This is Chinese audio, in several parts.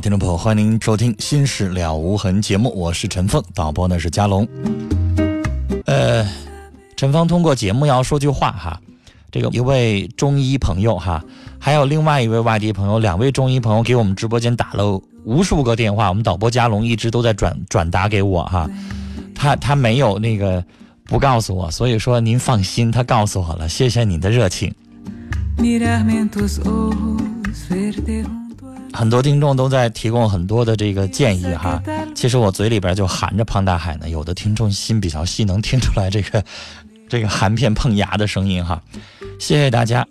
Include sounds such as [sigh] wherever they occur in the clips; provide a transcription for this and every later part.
听众朋友，欢迎您收听《心事了无痕》节目，我是陈凤，导播呢是佳龙。呃，陈峰通过节目要说句话哈，这个一位中医朋友哈，还有另外一位外地朋友，两位中医朋友给我们直播间打了无数个电话，我们导播佳龙一直都在转转达给我哈，他他没有那个不告诉我，所以说您放心，他告诉我了，谢谢您的热情。很多听众都在提供很多的这个建议哈，其实我嘴里边就含着胖大海呢。有的听众心比较细，能听出来这个 [laughs] 这个含片碰牙的声音哈。谢谢大家。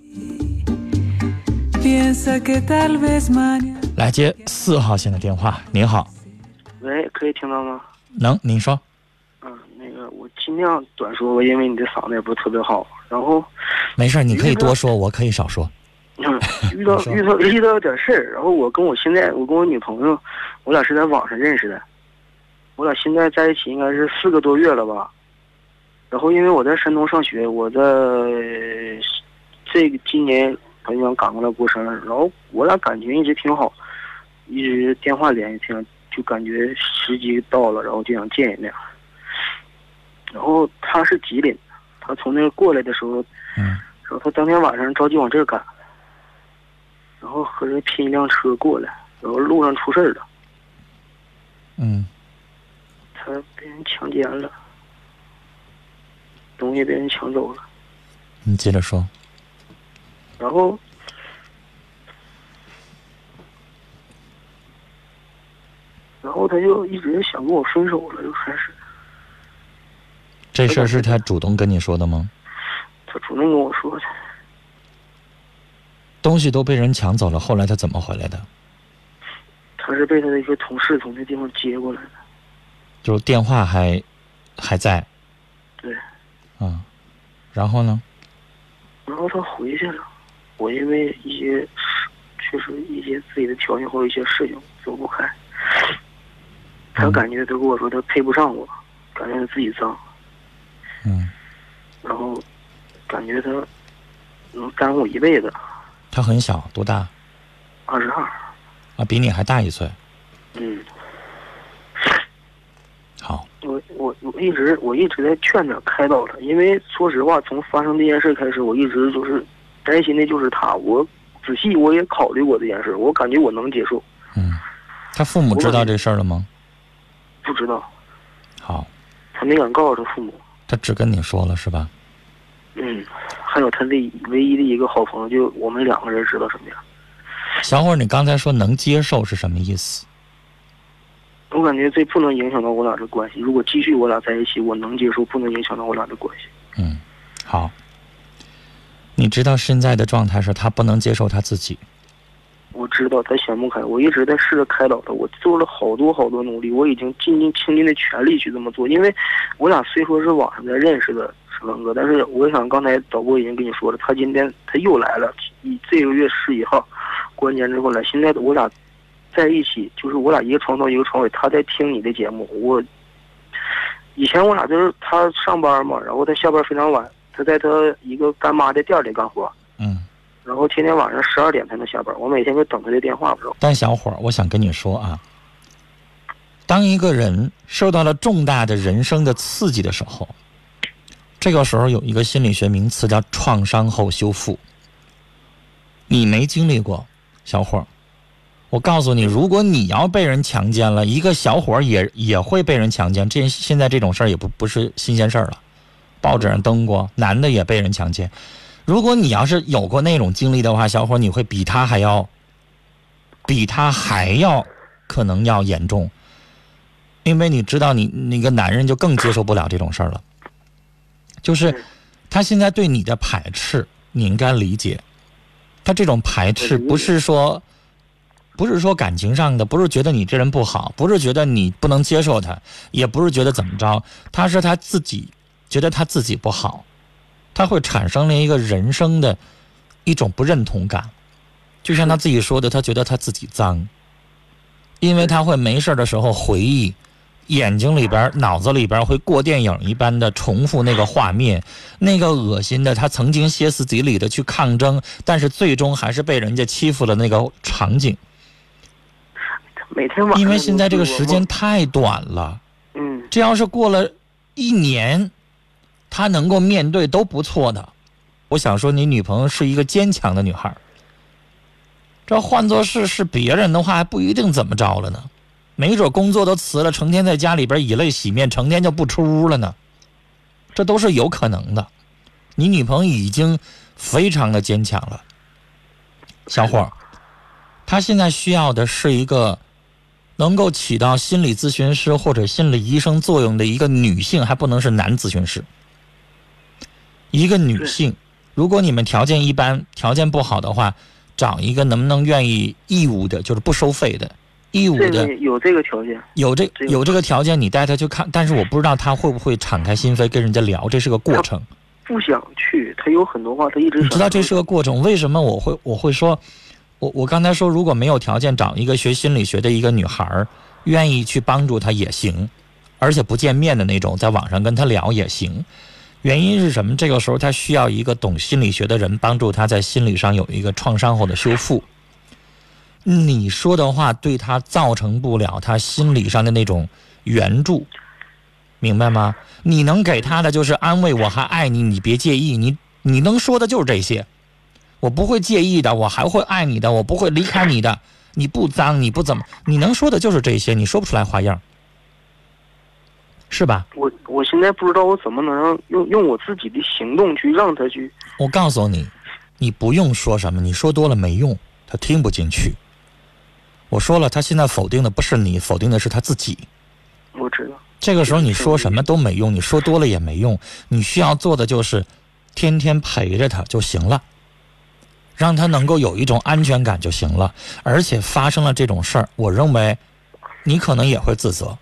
来接四号线的电话，您好。喂，可以听到吗？能，您说。嗯，那个我尽量短说，因为你的嗓子也不是特别好。然后，没事，你可以多说，我可以少说。嗯，[laughs] 遇到遇到遇到点事儿，然后我跟我现在我跟我女朋友，我俩是在网上认识的，我俩现在在一起应该是四个多月了吧。然后因为我在山东上学，我在这个今年很想赶过来过生日，然后我俩感情一直挺好，一直电话联系，挺就感觉时机到了，然后就想见一面。然后他是吉林，他从那过来的时候，嗯，然后他当天晚上着急往这儿赶。然后和人拼一辆车过来，然后路上出事儿了。嗯。他被人强奸了，东西被人抢走了。你接着说。然后，然后他就一直想跟我分手了，就开始。这事儿是他主动跟你说的吗？他主动跟我说的。东西都被人抢走了，后来他怎么回来的？他是被他的一个同事从那地方接过来的，就是电话还还在。对。嗯，然后呢？然后他回去了，我因为一些确实一些自己的条件或者一些事情走不开，他感觉他跟我说他配不上我，感觉他自己脏。嗯。然后感觉他能耽误我一辈子。他很小，多大？二十二。啊，比你还大一岁。嗯。好。我我我一直我一直在劝他开导他，因为说实话，从发生这件事开始，我一直就是担心的就是他。我仔细我也考虑过这件事，我感觉我能接受。嗯。他父母知道这事儿了吗？不知道。好。他没敢告诉他父母。他只跟你说了是吧？嗯。还有他的唯一的一个好朋友，就我们两个人知道什么样。小伙儿，你刚才说能接受是什么意思？我感觉这不能影响到我俩的关系。如果继续我俩在一起，我能接受，不能影响到我俩的关系。嗯，好。你知道现在的状态是他不能接受他自己。我知道他想不开，我一直在试着开导他。我做了好多好多努力，我已经尽尽倾尽的全力去这么做。因为我俩虽说是网上在认识的。文哥，但是我想刚才导播已经跟你说了，他今天他又来了，以这个月十一号，过完年之后来。现在我俩在一起，就是我俩一个床头一个床尾，他在听你的节目。我以前我俩就是他上班嘛，然后他下班非常晚，他在他一个干妈的店里干活，然后天天晚上十二点才能下班，我每天就等他的电话，不知道。但小伙儿，我想跟你说啊，当一个人受到了重大的人生的刺激的时候。这个时候有一个心理学名词叫创伤后修复。你没经历过，小伙儿，我告诉你，如果你要被人强奸了，一个小伙儿也也会被人强奸。这现在这种事儿也不不是新鲜事儿了，报纸上登过，男的也被人强奸。如果你要是有过那种经历的话，小伙你会比他还要，比他还要可能要严重，因为你知道你那个男人就更接受不了这种事儿了，就是他现在对你的排斥，你应该理解。他这种排斥不是说，不是说感情上的，不是觉得你这人不好，不是觉得你不能接受他，也不是觉得怎么着，他是他自己觉得他自己不好，他会产生了一个人生的一种不认同感，就像他自己说的，他觉得他自己脏，因为他会没事的时候回忆。眼睛里边、脑子里边会过电影一般的重复那个画面，那个恶心的，他曾经歇斯底里的去抗争，但是最终还是被人家欺负了那个场景。每天晚上因为现在这个时间太短了，嗯，这要是过了一年，他能够面对都不错的。我想说，你女朋友是一个坚强的女孩儿，这换作是是别人的话，还不一定怎么着了呢。没准工作都辞了，成天在家里边以泪洗面，成天就不出屋了呢。这都是有可能的。你女朋友已经非常的坚强了，小伙儿，她现在需要的是一个能够起到心理咨询师或者心理医生作用的一个女性，还不能是男咨询师。一个女性，如果你们条件一般、条件不好的话，找一个能不能愿意义务的，就是不收费的。义务的有这个条件，有这这个有这个条件，你带他去看，但是我不知道他会不会敞开心扉跟人家聊，这是个过程。不想去，他有很多话他一直想你知道这是个过程，为什么我会我会说，我我刚才说如果没有条件找一个学心理学的一个女孩儿，愿意去帮助他也行，而且不见面的那种，在网上跟他聊也行。原因是什么？这个时候他需要一个懂心理学的人帮助他在心理上有一个创伤后的修复。你说的话对他造成不了他心理上的那种援助，明白吗？你能给他的就是安慰，我还爱你，你别介意。你你能说的就是这些，我不会介意的，我还会爱你的，我不会离开你的。你不脏，你不怎么，你能说的就是这些，你说不出来花样，是吧？我我现在不知道我怎么能让用用我自己的行动去让他去，我告诉你，你不用说什么，你说多了没用，他听不进去。我说了，他现在否定的不是你，否定的是他自己。我知道，这个时候你说什么都没用，你说多了也没用。你需要做的就是天天陪着他就行了，让他能够有一种安全感就行了。而且发生了这种事儿，我认为你可能也会自责。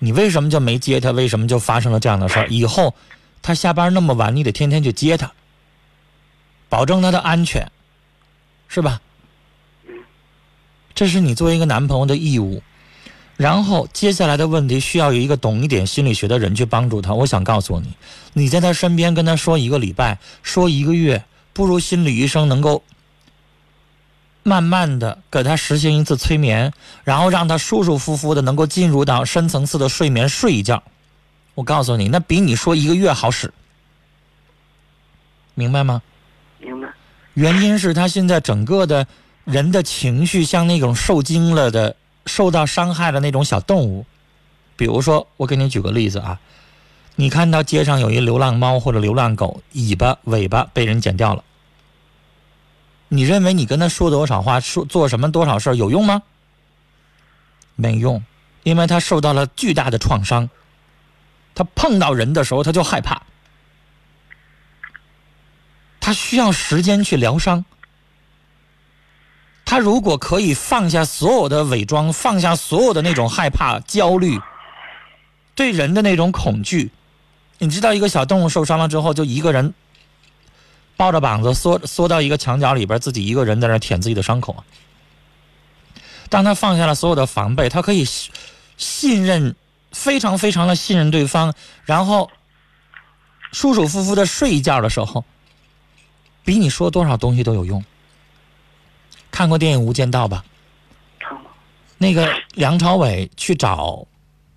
你为什么就没接他？为什么就发生了这样的事儿？以后他下班那么晚，你得天天去接他，保证他的安全，是吧？这是你作为一个男朋友的义务。然后接下来的问题需要有一个懂一点心理学的人去帮助他。我想告诉你，你在他身边跟他说一个礼拜，说一个月，不如心理医生能够慢慢的给他实行一次催眠，然后让他舒舒服服的能够进入到深层次的睡眠睡一觉。我告诉你，那比你说一个月好使，明白吗？明白，原因是他现在整个的人的情绪像那种受惊了的、受到伤害的那种小动物。比如说，我给你举个例子啊，你看到街上有一流浪猫或者流浪狗，尾巴、尾巴被人剪掉了，你认为你跟他说多少话、说做什么多少事儿有用吗？没用，因为他受到了巨大的创伤，他碰到人的时候他就害怕。他需要时间去疗伤。他如果可以放下所有的伪装，放下所有的那种害怕、焦虑，对人的那种恐惧，你知道，一个小动物受伤了之后，就一个人抱着膀子缩缩到一个墙角里边，自己一个人在那舔自己的伤口。当他放下了所有的防备，他可以信任，非常非常的信任对方，然后舒舒服服的睡一觉的时候，比你说多少东西都有用。看过电影《无间道》吧？那个梁朝伟去找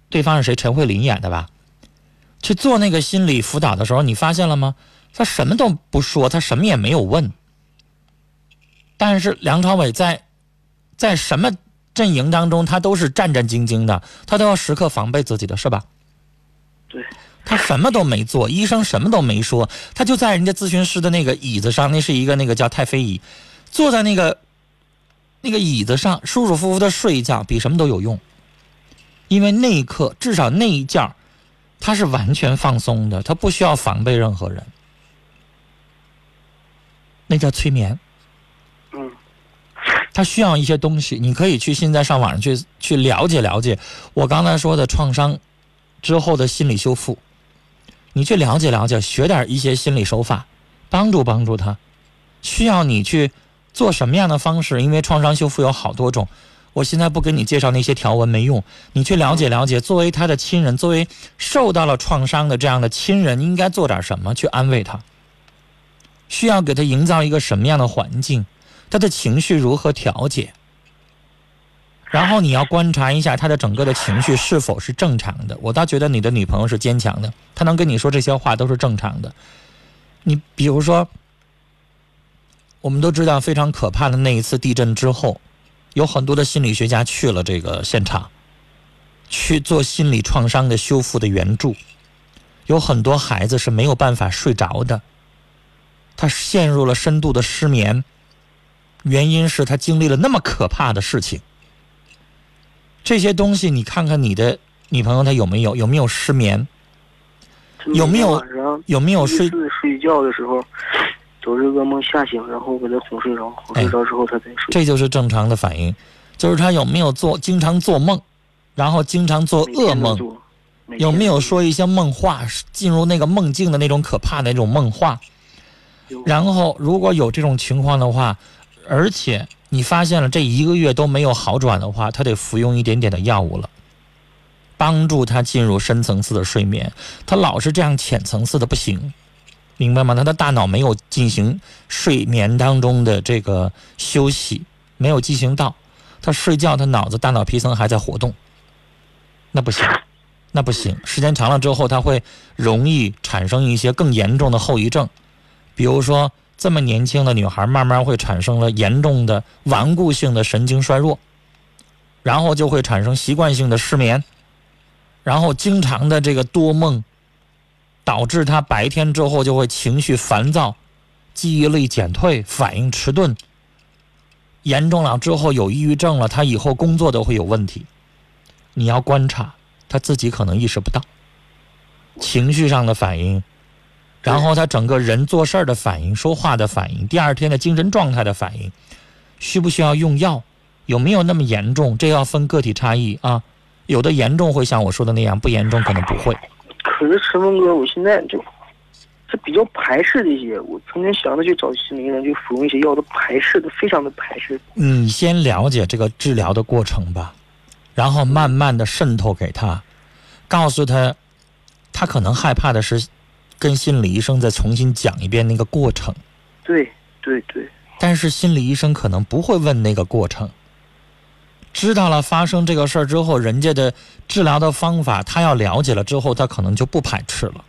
对方是谁？陈慧琳演的吧？去做那个心理辅导的时候，你发现了吗？他什么都不说，他什么也没有问。但是梁朝伟在在什么阵营当中，他都是战战兢兢的，他都要时刻防备自己的，是吧？对。他什么都没做，医生什么都没说，他就在人家咨询师的那个椅子上，那是一个那个叫太妃椅，坐在那个那个椅子上，舒舒服服的睡一觉，比什么都有用。因为那一刻，至少那一觉，他是完全放松的，他不需要防备任何人。那叫催眠。嗯。他需要一些东西，你可以去现在上网上去去了解了解我刚才说的创伤之后的心理修复。你去了解了解，学点一些心理手法，帮助帮助他。需要你去做什么样的方式？因为创伤修复有好多种，我现在不给你介绍那些条文没用。你去了解了解，作为他的亲人，作为受到了创伤的这样的亲人，应该做点什么去安慰他？需要给他营造一个什么样的环境？他的情绪如何调节？然后你要观察一下他的整个的情绪是否是正常的。我倒觉得你的女朋友是坚强的，她能跟你说这些话都是正常的。你比如说，我们都知道非常可怕的那一次地震之后，有很多的心理学家去了这个现场，去做心理创伤的修复的援助。有很多孩子是没有办法睡着的，他陷入了深度的失眠，原因是他经历了那么可怕的事情。这些东西，你看看你的女朋友她有没有有没有失眠？有没有有没有睡睡觉的时候，都是噩梦吓醒，然后给她哄睡着，哄睡着之后她再睡。这就是正常的反应，就是她有没有做经常做梦，然后经常做噩梦，有没有说一些梦话，进入那个梦境的那种可怕的那种梦话？然后如果有这种情况的话，而且。你发现了这一个月都没有好转的话，他得服用一点点的药物了，帮助他进入深层次的睡眠。他老是这样浅层次的不行，明白吗？他的大脑没有进行睡眠当中的这个休息，没有进行到。他睡觉，他脑子大脑皮层还在活动，那不行，那不行。时间长了之后，他会容易产生一些更严重的后遗症，比如说。这么年轻的女孩，慢慢会产生了严重的顽固性的神经衰弱，然后就会产生习惯性的失眠，然后经常的这个多梦，导致她白天之后就会情绪烦躁，记忆力减退，反应迟钝，严重了之后有抑郁症了，她以后工作都会有问题。你要观察，她自己可能意识不到，情绪上的反应。然后他整个人做事儿的反应、说话的反应、第二天的精神状态的反应，需不需要用药？有没有那么严重？这要分个体差异啊。有的严重会像我说的那样，不严重可能不会。可是陈峰哥，我现在就，是比较排斥这些。我曾经想着去找心理医生，就服用一些药，都排斥的，非常的排斥。你先了解这个治疗的过程吧，然后慢慢的渗透给他，告诉他，他可能害怕的是。跟心理医生再重新讲一遍那个过程，对对对。但是心理医生可能不会问那个过程。知道了发生这个事儿之后，人家的治疗的方法，他要了解了之后，他可能就不排斥了。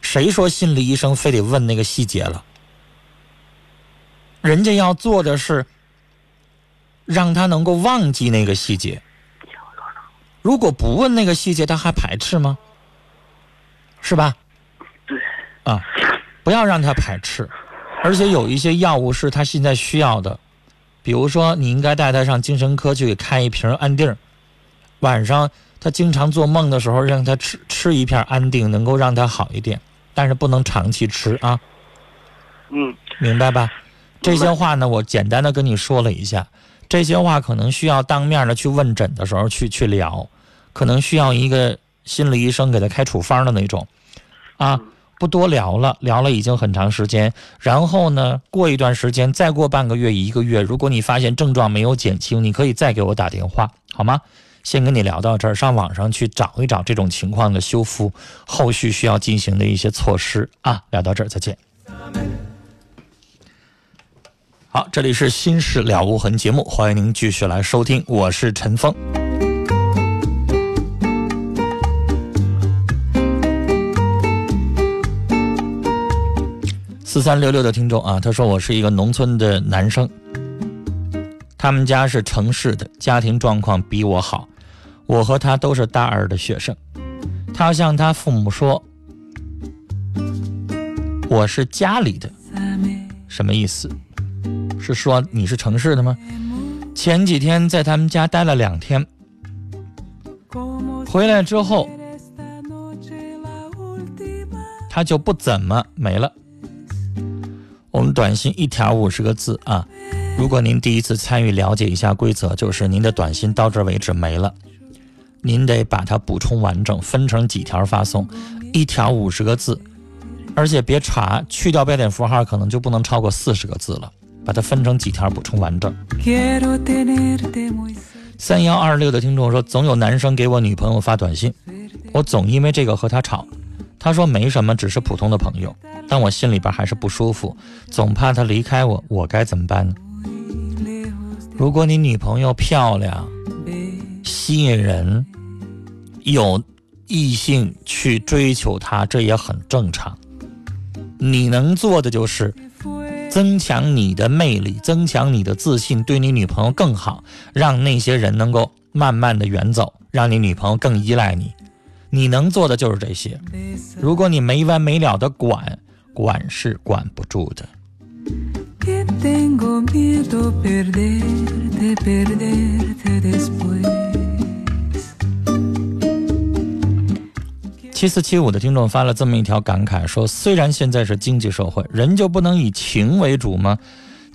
谁说心理医生非得问那个细节了？人家要做的是让他能够忘记那个细节。如果不问那个细节，他还排斥吗？是吧？啊，不要让他排斥，而且有一些药物是他现在需要的，比如说你应该带他上精神科去给开一瓶安定，晚上他经常做梦的时候让他吃吃一片安定，能够让他好一点，但是不能长期吃啊。嗯，明白吧？这些话呢，我简单的跟你说了一下，这些话可能需要当面的去问诊的时候去去聊，可能需要一个心理医生给他开处方的那种，啊。不多聊了，聊了已经很长时间。然后呢，过一段时间，再过半个月、一个月，如果你发现症状没有减轻，你可以再给我打电话，好吗？先跟你聊到这儿，上网上去找一找这种情况的修复，后续需要进行的一些措施啊。聊到这儿，再见。好，这里是《心事了无痕》节目，欢迎您继续来收听，我是陈峰。四三六六的听众啊，他说我是一个农村的男生，他们家是城市的，家庭状况比我好，我和他都是大二的学生。他向他父母说，我是家里的，什么意思？是说你是城市的吗？前几天在他们家待了两天，回来之后，他就不怎么没了。我们短信一条五十个字啊，如果您第一次参与，了解一下规则，就是您的短信到这为止没了。您得把它补充完整，分成几条发送，一条五十个字，而且别查，去掉标点符号，可能就不能超过四十个字了。把它分成几条补充完整。三幺二六的听众说，总有男生给我女朋友发短信，我总因为这个和他吵。他说没什么，只是普通的朋友，但我心里边还是不舒服，总怕他离开我，我该怎么办呢？如果你女朋友漂亮、吸引人。有异性去追求她，这也很正常。你能做的就是增强你的魅力，增强你的自信，对你女朋友更好，让那些人能够慢慢的远走，让你女朋友更依赖你。你能做的就是这些。如果你没完没了的管，管是管不住的。七四七五的听众发了这么一条感慨，说：“虽然现在是经济社会，人就不能以情为主吗？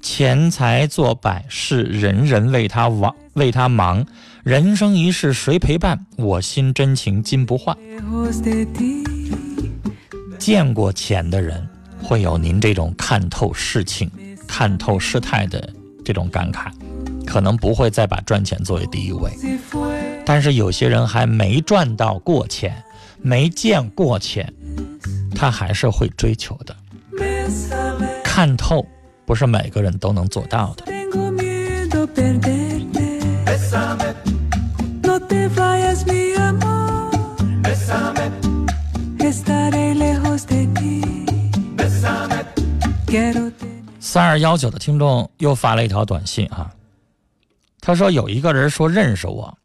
钱财做摆事，人人为他忙，为他忙。人生一世，谁陪伴？我心真情金不换。”见过钱的人会有您这种看透事情、看透事态的这种感慨，可能不会再把赚钱作为第一位。但是有些人还没赚到过钱。没见过钱，他还是会追求的。看透不是每个人都能做到的。三二幺九的听众又发了一条短信啊，他说有一个人说认识我。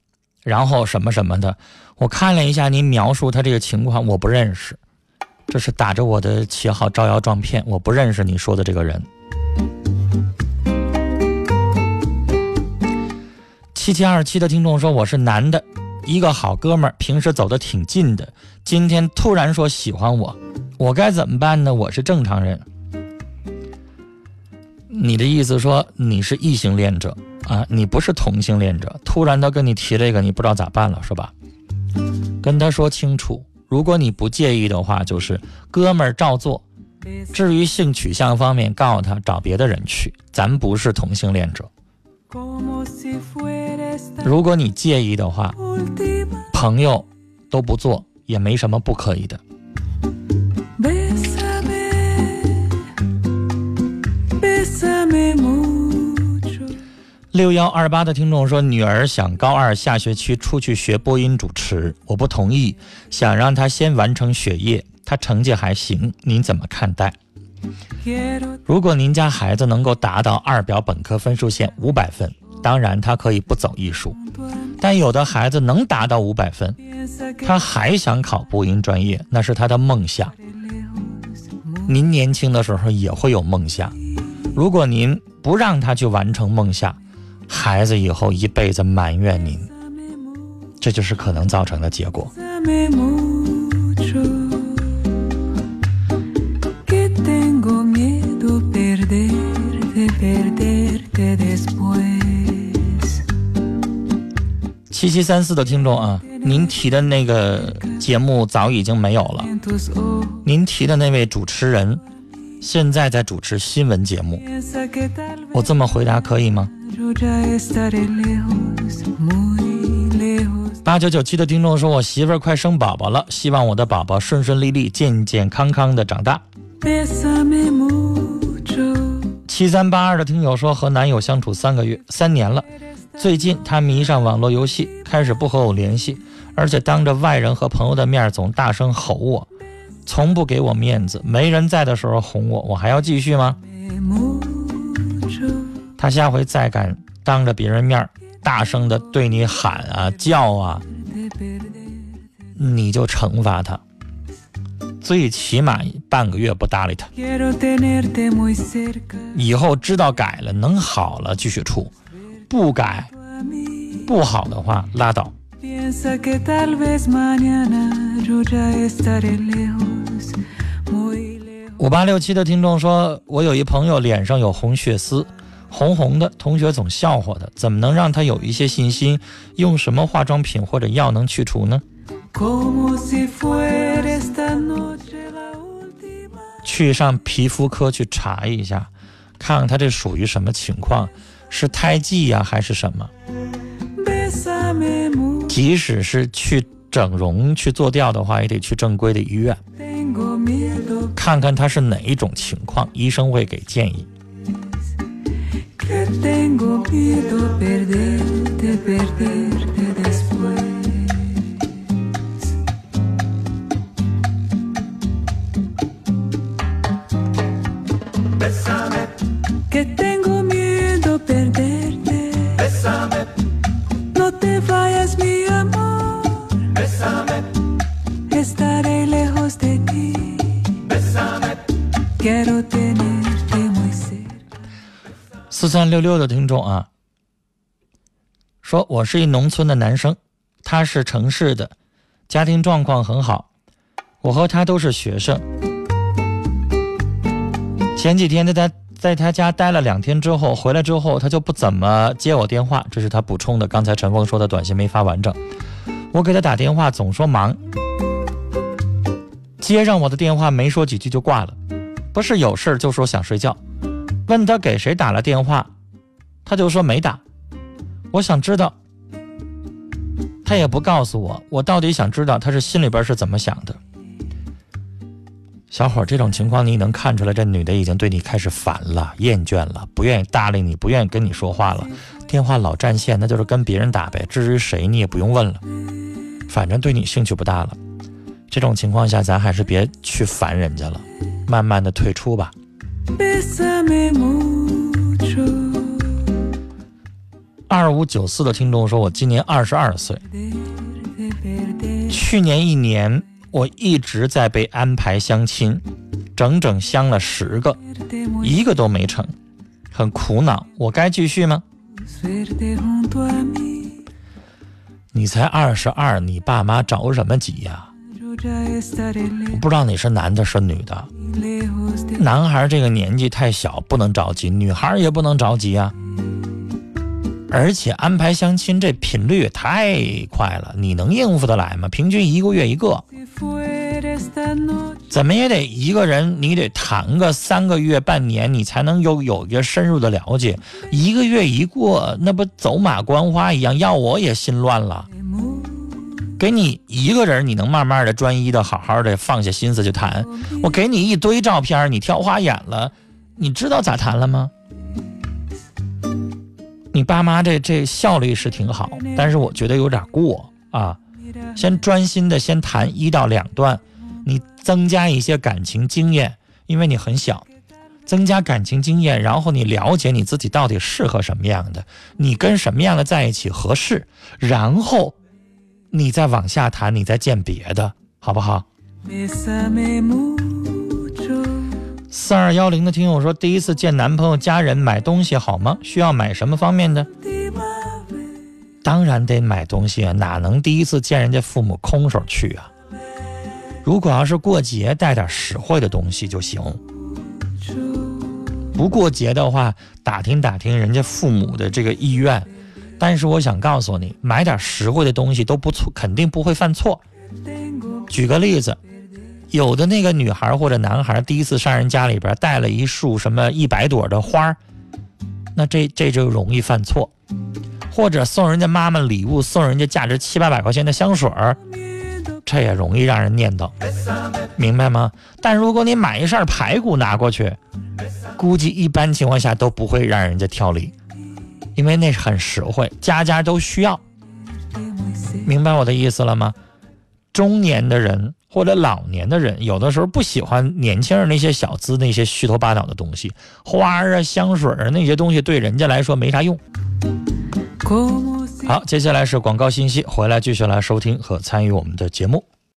然后什么什么的，我看了一下您描述他这个情况，我不认识，这是打着我的旗号招摇撞骗，我不认识你说的这个人。七七二七的听众说我是男的，一个好哥们儿，平时走的挺近的，今天突然说喜欢我，我该怎么办呢？我是正常人。你的意思说你是异性恋者？啊，你不是同性恋者，突然他跟你提这个，你不知道咋办了，是吧？跟他说清楚，如果你不介意的话，就是哥们儿照做。至于性取向方面，告诉他找别的人去，咱不是同性恋者。如果你介意的话，朋友都不做，也没什么不可以的。六幺二八的听众说，女儿想高二下学期出去学播音主持，我不同意，想让她先完成学业。她成绩还行，您怎么看待？如果您家孩子能够达到二表本科分数线五百分，当然他可以不走艺术。但有的孩子能达到五百分，他还想考播音专业，那是他的梦想。您年轻的时候也会有梦想，如果您不让他去完成梦想，孩子以后一辈子埋怨您，这就是可能造成的结果。七七三四的听众啊，您提的那个节目早已经没有了，您提的那位主持人现在在主持新闻节目，我这么回答可以吗？八九九七的听众说：“我媳妇儿快生宝宝了，希望我的宝宝顺顺利利、健健康康的长大。”七三八二的听友说：“和男友相处三个月、三年了，最近他迷上网络游戏，开始不和我联系，而且当着外人和朋友的面总大声吼我，从不给我面子，没人在的时候哄我，我还要继续吗？他下回再敢当着别人面大声的对你喊啊叫啊，你就惩罚他，最起码半个月不搭理他。以后知道改了，能好了继续处，不改不好的话拉倒。五八六七的听众说：“我有一朋友脸上有红血丝，红红的，同学总笑话他，怎么能让他有一些信心？用什么化妆品或者药能去除呢？”去上皮肤科去查一下，看看他这属于什么情况，是胎记呀还是什么？即使是去整容去做掉的话，也得去正规的医院。看看他是哪一种情况，医生会给建议。三六六的听众啊，说我是一农村的男生，他是城市的，家庭状况很好，我和他都是学生。前几天在他在他家待了两天之后，回来之后他就不怎么接我电话，这是他补充的。刚才陈峰说的短信没发完整，我给他打电话总说忙，接上我的电话没说几句就挂了，不是有事就说想睡觉。问他给谁打了电话，他就说没打。我想知道，他也不告诉我。我到底想知道他是心里边是怎么想的。小伙，这种情况你能看出来，这女的已经对你开始烦了、厌倦了，不愿意搭理你，不愿意跟你说话了。电话老占线，那就是跟别人打呗。至于谁，你也不用问了，反正对你兴趣不大了。这种情况下，咱还是别去烦人家了，慢慢的退出吧。二五九四的听众说：“我今年二十二岁，去年一年我一直在被安排相亲，整整相了十个，一个都没成，很苦恼。我该继续吗？你才二十二，你爸妈着什么急呀？我不知道你是男的是女的。”男孩这个年纪太小，不能着急；女孩也不能着急啊。而且安排相亲这频率也太快了，你能应付得来吗？平均一个月一个，怎么也得一个人，你得谈个三个月、半年，你才能有有一个深入的了解。一个月一过，那不走马观花一样，要我也心乱了。给你一个人，你能慢慢的、专一的、好好的放下心思去谈。我给你一堆照片，你挑花眼了，你知道咋谈了吗？你爸妈这这效率是挺好，但是我觉得有点过啊。先专心的先谈一到两段，你增加一些感情经验，因为你很小，增加感情经验，然后你了解你自己到底适合什么样的，你跟什么样的在一起合适，然后。你再往下谈，你再见别的，好不好？四二幺零的听友说，第一次见男朋友家人买东西好吗？需要买什么方面的？当然得买东西啊，哪能第一次见人家父母空手去啊？如果要是过节，带点实惠的东西就行。不过节的话，打听打听人家父母的这个意愿。但是我想告诉你，买点实惠的东西都不错，肯定不会犯错。举个例子，有的那个女孩或者男孩第一次上人家里边带了一束什么一百朵的花那这这就容易犯错。或者送人家妈妈礼物，送人家价值七八百块钱的香水，这也容易让人念叨，明白吗？但如果你买一扇排骨拿过去，估计一般情况下都不会让人家挑理。因为那是很实惠，家家都需要，明白我的意思了吗？中年的人或者老年的人，有的时候不喜欢年轻人那些小资、那些虚头巴脑的东西，花啊、香水啊那些东西对人家来说没啥用。好，接下来是广告信息，回来继续来收听和参与我们的节目。